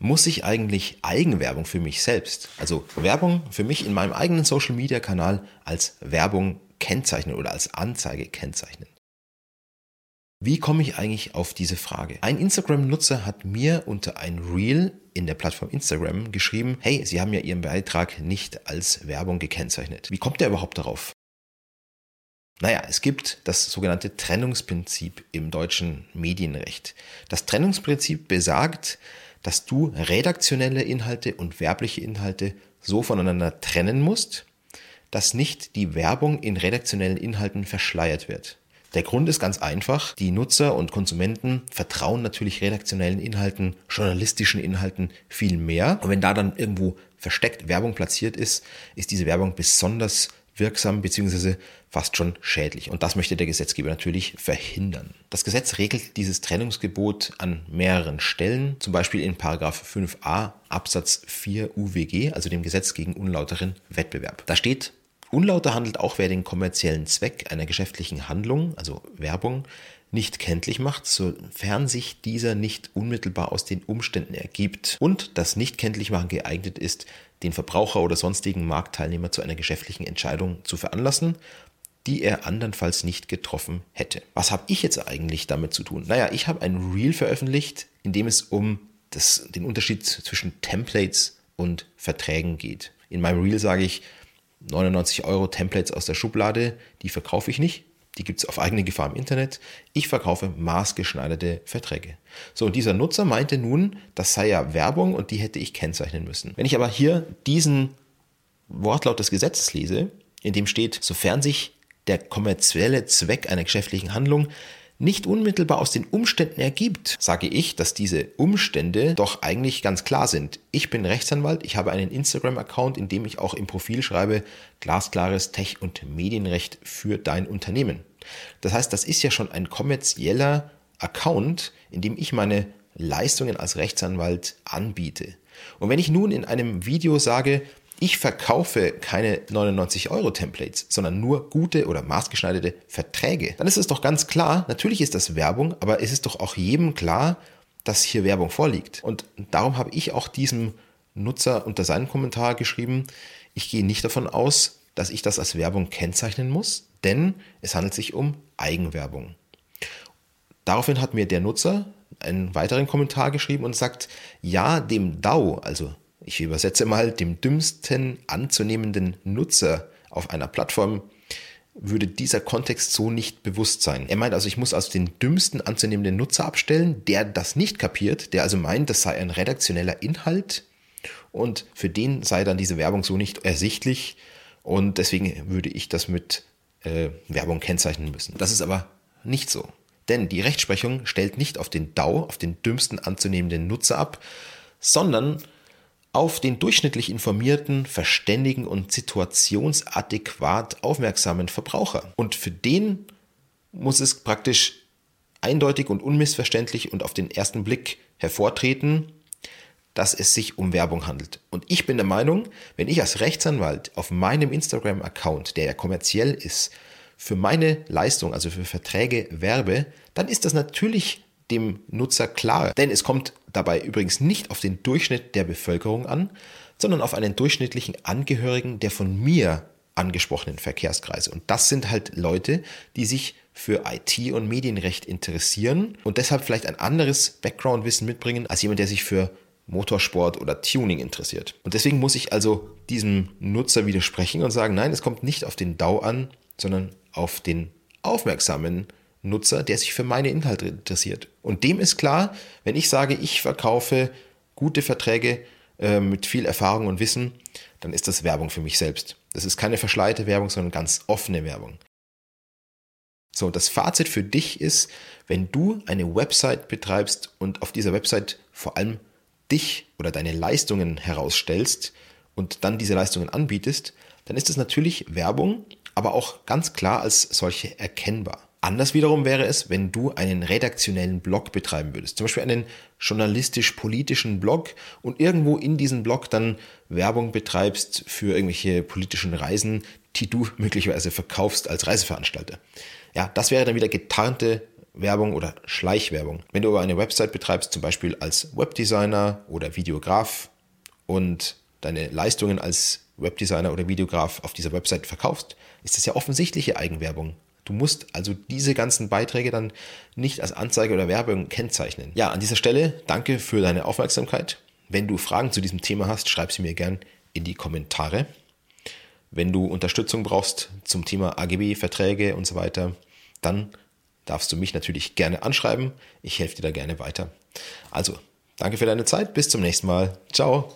Muss ich eigentlich Eigenwerbung für mich selbst, also Werbung für mich in meinem eigenen Social-Media-Kanal als Werbung kennzeichnen oder als Anzeige kennzeichnen? Wie komme ich eigentlich auf diese Frage? Ein Instagram-Nutzer hat mir unter ein Reel in der Plattform Instagram geschrieben, hey, Sie haben ja Ihren Beitrag nicht als Werbung gekennzeichnet. Wie kommt er überhaupt darauf? Naja, es gibt das sogenannte Trennungsprinzip im deutschen Medienrecht. Das Trennungsprinzip besagt, dass du redaktionelle Inhalte und werbliche Inhalte so voneinander trennen musst, dass nicht die Werbung in redaktionellen Inhalten verschleiert wird. Der Grund ist ganz einfach. Die Nutzer und Konsumenten vertrauen natürlich redaktionellen Inhalten, journalistischen Inhalten viel mehr. Und wenn da dann irgendwo versteckt Werbung platziert ist, ist diese Werbung besonders wirksam bzw. fast schon schädlich. Und das möchte der Gesetzgeber natürlich verhindern. Das Gesetz regelt dieses Trennungsgebot an mehreren Stellen, zum Beispiel in 5a Absatz 4 UWG, also dem Gesetz gegen unlauteren Wettbewerb. Da steht, Unlauter handelt auch, wer den kommerziellen Zweck einer geschäftlichen Handlung, also Werbung, nicht kenntlich macht, sofern sich dieser nicht unmittelbar aus den Umständen ergibt und das Nicht-Kenntlichmachen geeignet ist, den Verbraucher oder sonstigen Marktteilnehmer zu einer geschäftlichen Entscheidung zu veranlassen, die er andernfalls nicht getroffen hätte. Was habe ich jetzt eigentlich damit zu tun? Naja, ich habe ein Reel veröffentlicht, in dem es um das, den Unterschied zwischen Templates und Verträgen geht. In meinem Reel sage ich, 99 Euro Templates aus der Schublade, die verkaufe ich nicht. Die gibt es auf eigene Gefahr im Internet. Ich verkaufe maßgeschneiderte Verträge. So, und dieser Nutzer meinte nun, das sei ja Werbung und die hätte ich kennzeichnen müssen. Wenn ich aber hier diesen Wortlaut des Gesetzes lese, in dem steht, sofern sich der kommerzielle Zweck einer geschäftlichen Handlung nicht unmittelbar aus den Umständen ergibt, sage ich, dass diese Umstände doch eigentlich ganz klar sind. Ich bin Rechtsanwalt, ich habe einen Instagram-Account, in dem ich auch im Profil schreibe, glasklares Tech- und Medienrecht für dein Unternehmen. Das heißt, das ist ja schon ein kommerzieller Account, in dem ich meine Leistungen als Rechtsanwalt anbiete. Und wenn ich nun in einem Video sage, ich verkaufe keine 99 Euro Templates, sondern nur gute oder maßgeschneiderte Verträge, dann ist es doch ganz klar, natürlich ist das Werbung, aber es ist doch auch jedem klar, dass hier Werbung vorliegt. Und darum habe ich auch diesem Nutzer unter seinen Kommentar geschrieben, ich gehe nicht davon aus, dass ich das als Werbung kennzeichnen muss, denn es handelt sich um Eigenwerbung. Daraufhin hat mir der Nutzer einen weiteren Kommentar geschrieben und sagt, ja, dem DAO, also ich übersetze mal, dem dümmsten anzunehmenden Nutzer auf einer Plattform würde dieser Kontext so nicht bewusst sein. Er meint also, ich muss also den dümmsten anzunehmenden Nutzer abstellen, der das nicht kapiert, der also meint, das sei ein redaktioneller Inhalt und für den sei dann diese Werbung so nicht ersichtlich und deswegen würde ich das mit äh, Werbung kennzeichnen müssen. Das ist aber nicht so. Denn die Rechtsprechung stellt nicht auf den DAO, auf den dümmsten anzunehmenden Nutzer ab, sondern auf den durchschnittlich informierten, verständigen und situationsadäquat aufmerksamen Verbraucher. Und für den muss es praktisch eindeutig und unmissverständlich und auf den ersten Blick hervortreten, dass es sich um Werbung handelt. Und ich bin der Meinung, wenn ich als Rechtsanwalt auf meinem Instagram-Account, der ja kommerziell ist, für meine Leistung, also für Verträge werbe, dann ist das natürlich dem Nutzer klar. Denn es kommt dabei übrigens nicht auf den Durchschnitt der Bevölkerung an, sondern auf einen durchschnittlichen Angehörigen der von mir angesprochenen Verkehrskreise. Und das sind halt Leute, die sich für IT und Medienrecht interessieren und deshalb vielleicht ein anderes Background-Wissen mitbringen als jemand, der sich für Motorsport oder Tuning interessiert. Und deswegen muss ich also diesem Nutzer widersprechen und sagen, nein, es kommt nicht auf den DAO an, sondern auf den aufmerksamen Nutzer, der sich für meine Inhalte interessiert. Und dem ist klar, wenn ich sage, ich verkaufe gute Verträge äh, mit viel Erfahrung und Wissen, dann ist das Werbung für mich selbst. Das ist keine verschleierte Werbung, sondern ganz offene Werbung. So, das Fazit für dich ist, wenn du eine Website betreibst und auf dieser Website vor allem dich oder deine Leistungen herausstellst und dann diese Leistungen anbietest, dann ist es natürlich Werbung, aber auch ganz klar als solche erkennbar. Anders wiederum wäre es, wenn du einen redaktionellen Blog betreiben würdest, zum Beispiel einen journalistisch-politischen Blog und irgendwo in diesem Blog dann Werbung betreibst für irgendwelche politischen Reisen, die du möglicherweise verkaufst als Reiseveranstalter. Ja, das wäre dann wieder getarnte Werbung oder Schleichwerbung. Wenn du aber eine Website betreibst, zum Beispiel als Webdesigner oder Videograf und deine Leistungen als Webdesigner oder Videograf auf dieser Website verkaufst, ist das ja offensichtliche Eigenwerbung. Du musst also diese ganzen Beiträge dann nicht als Anzeige oder Werbung kennzeichnen. Ja, an dieser Stelle danke für deine Aufmerksamkeit. Wenn du Fragen zu diesem Thema hast, schreib sie mir gern in die Kommentare. Wenn du Unterstützung brauchst zum Thema AGB, Verträge und so weiter, dann darfst du mich natürlich gerne anschreiben. Ich helfe dir da gerne weiter. Also, danke für deine Zeit. Bis zum nächsten Mal. Ciao.